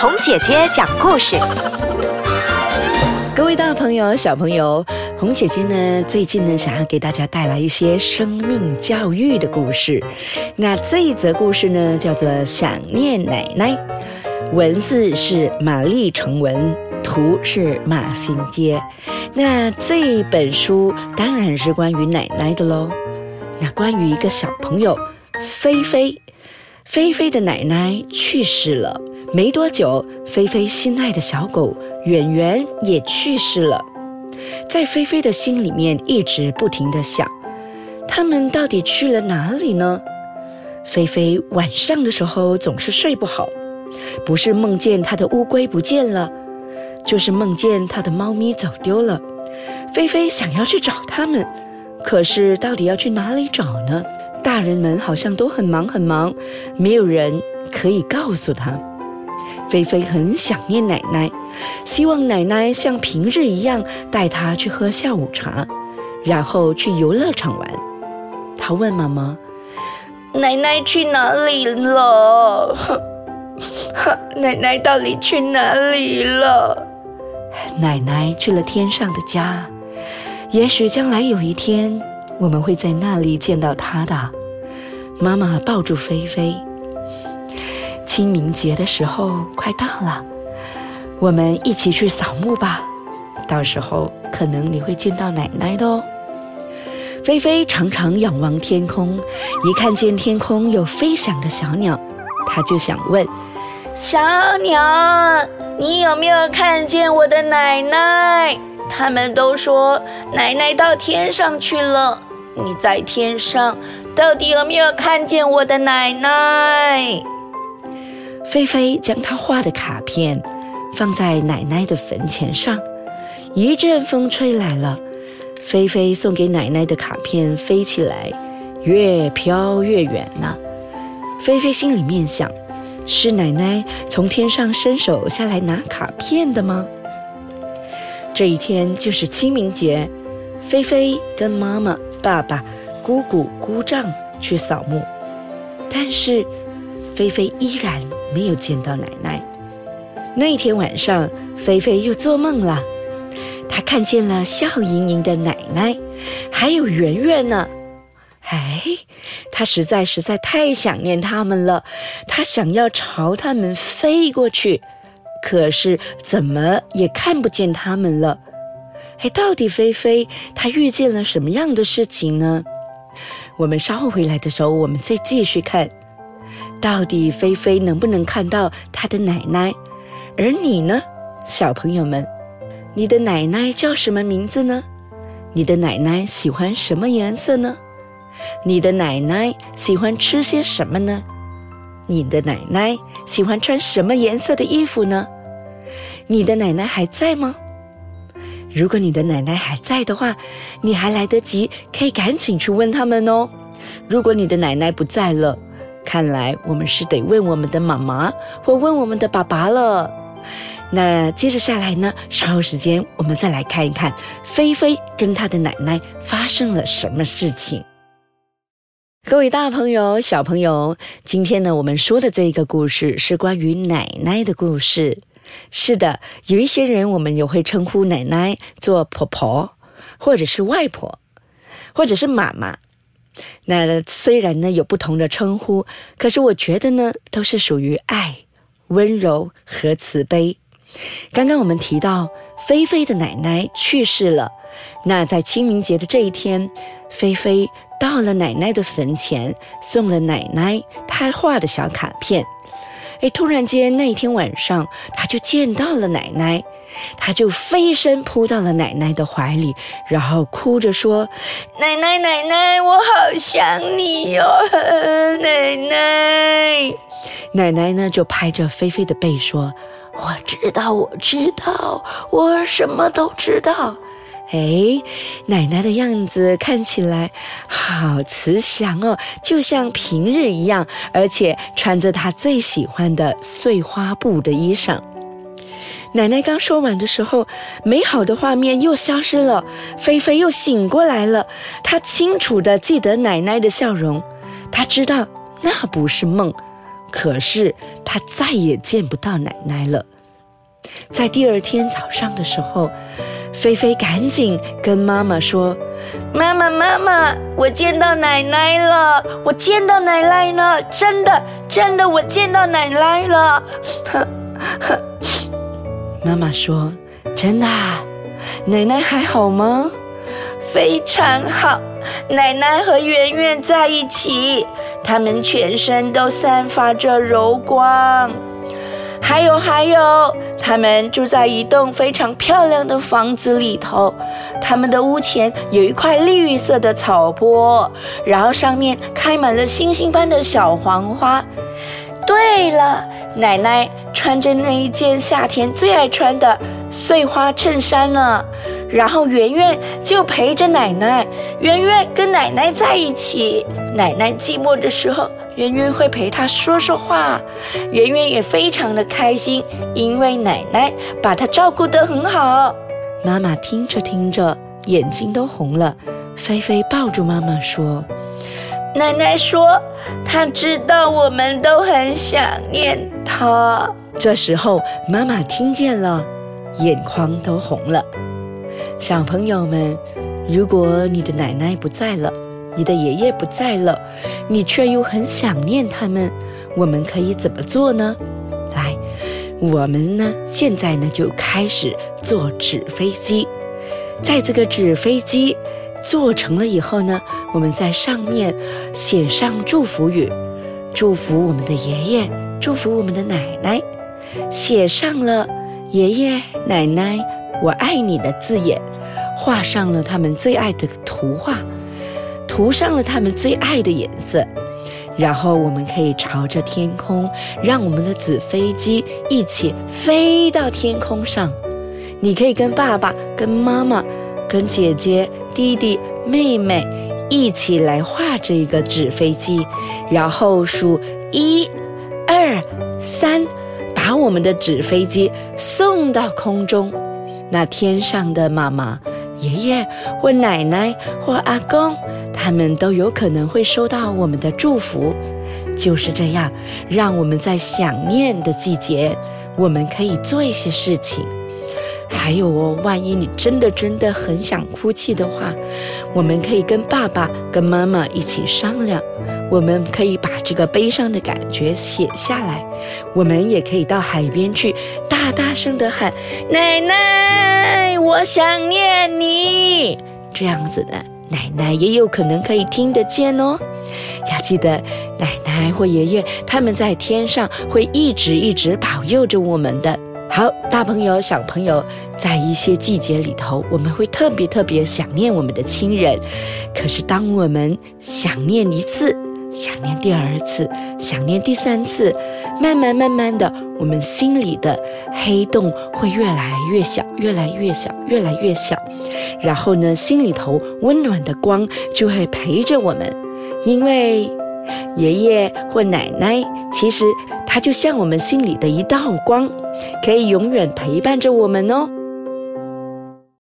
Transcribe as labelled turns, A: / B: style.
A: 红姐姐讲故事。
B: 各位大朋友、小朋友，红姐姐呢，最近呢，想要给大家带来一些生命教育的故事。那这一则故事呢，叫做《想念奶奶》，文字是玛丽成文，图是马新街。那这本书当然是关于奶奶的喽。那关于一个小朋友菲菲，菲菲的奶奶去世了。没多久，菲菲心爱的小狗圆圆也去世了。在菲菲的心里面，一直不停的想，他们到底去了哪里呢？菲菲晚上的时候总是睡不好，不是梦见她的乌龟不见了，就是梦见她的猫咪走丢了。菲菲想要去找他们，可是到底要去哪里找呢？大人们好像都很忙很忙，没有人可以告诉他。菲菲很想念奶奶，希望奶奶像平日一样带她去喝下午茶，然后去游乐场玩。她问妈妈：“奶奶去哪里了？奶奶到底去哪里了？”奶奶去了天上的家，也许将来有一天我们会在那里见到她的。妈妈抱住菲菲。清明节的时候快到了，我们一起去扫墓吧。到时候可能你会见到奶奶的哦。菲菲常常仰望天空，一看见天空有飞翔的小鸟，她就想问：小鸟，你有没有看见我的奶奶？他们都说奶奶到天上去了。你在天上到底有没有看见我的奶奶？菲菲将她画的卡片放在奶奶的坟前上，一阵风吹来了，菲菲送给奶奶的卡片飞起来，越飘越远了。菲菲心里面想：是奶奶从天上伸手下来拿卡片的吗？这一天就是清明节，菲菲跟妈妈、爸爸、姑姑、姑丈去扫墓，但是菲菲依然。没有见到奶奶。那天晚上，菲菲又做梦了，她看见了笑盈盈的奶奶，还有圆圆呢。哎，她实在实在太想念他们了，她想要朝他们飞过去，可是怎么也看不见他们了。哎，到底菲菲她遇见了什么样的事情呢？我们稍后回来的时候，我们再继续看。到底菲菲能不能看到她的奶奶？而你呢，小朋友们，你的奶奶叫什么名字呢？你的奶奶喜欢什么颜色呢？你的奶奶喜欢吃些什么呢？你的奶奶喜欢穿什么颜色的衣服呢？你的奶奶还在吗？如果你的奶奶还在的话，你还来得及，可以赶紧去问他们哦。如果你的奶奶不在了，看来我们是得问我们的妈妈或问我们的爸爸了。那接着下来呢？稍后时间我们再来看一看菲菲跟她的奶奶发生了什么事情。各位大朋友、小朋友，今天呢，我们说的这一个故事是关于奶奶的故事。是的，有一些人我们也会称呼奶奶做婆婆，或者是外婆，或者是妈妈。那虽然呢有不同的称呼，可是我觉得呢都是属于爱、温柔和慈悲。刚刚我们提到菲菲的奶奶去世了，那在清明节的这一天，菲菲到了奶奶的坟前，送了奶奶她画的小卡片。哎，突然间那一天晚上，他就见到了奶奶。他就飞身扑到了奶奶的怀里，然后哭着说：“奶奶，奶奶，我好想你哟，奶奶。”奶奶呢就拍着菲菲的背说：“我知道，我知道，我什么都知道。”哎，奶奶的样子看起来好慈祥哦，就像平日一样，而且穿着她最喜欢的碎花布的衣裳。奶奶刚说完的时候，美好的画面又消失了。菲菲又醒过来了，她清楚地记得奶奶的笑容，她知道那不是梦。可是她再也见不到奶奶了。在第二天早上的时候，菲菲赶紧跟妈妈说：“妈妈，妈妈，我见到奶奶了！我见到奶奶了！真的，真的，我见到奶奶了！” 妈妈说：“真的，奶奶还好吗？”“非常好，奶奶和圆圆在一起，他们全身都散发着柔光。”还有还有，他们住在一栋非常漂亮的房子里头，他们的屋前有一块绿色的草坡，然后上面开满了星星般的小黄花。对了，奶奶穿着那一件夏天最爱穿的碎花衬衫呢，然后圆圆就陪着奶奶，圆圆跟奶奶在一起。奶奶寂寞的时候，圆圆会陪她说说话，圆圆也非常的开心，因为奶奶把她照顾得很好。妈妈听着听着，眼睛都红了。菲菲抱住妈妈说：“奶奶说，她知道我们都很想念她。”这时候，妈妈听见了，眼眶都红了。小朋友们，如果你的奶奶不在了，你的爷爷不在了，你却又很想念他们，我们可以怎么做呢？来，我们呢现在呢就开始做纸飞机，在这个纸飞机做成了以后呢，我们在上面写上祝福语，祝福我们的爷爷，祝福我们的奶奶，写上了爷爷奶奶我爱你的字眼，画上了他们最爱的图画。涂上了他们最爱的颜色，然后我们可以朝着天空，让我们的纸飞机一起飞到天空上。你可以跟爸爸、跟妈妈、跟姐姐、弟弟、妹妹一起来画这个纸飞机，然后数一、二、三，把我们的纸飞机送到空中。那天上的妈妈。爷爷或奶奶或阿公，他们都有可能会收到我们的祝福。就是这样，让我们在想念的季节，我们可以做一些事情。还有哦，万一你真的真的很想哭泣的话，我们可以跟爸爸、跟妈妈一起商量。我们可以把这个悲伤的感觉写下来，我们也可以到海边去，大大声的喊：“奶奶，我想念你。”这样子的，奶奶也有可能可以听得见哦。要记得，奶奶或爷爷他们在天上会一直一直保佑着我们的。好，大朋友、小朋友，在一些季节里头，我们会特别特别想念我们的亲人。可是，当我们想念一次，想念第二次，想念第三次，慢慢慢慢的，我们心里的黑洞会越来越小，越来越小，越来越小。然后呢，心里头温暖的光就会陪着我们，因为爷爷或奶奶，其实他就像我们心里的一道光，可以永远陪伴着我们哦。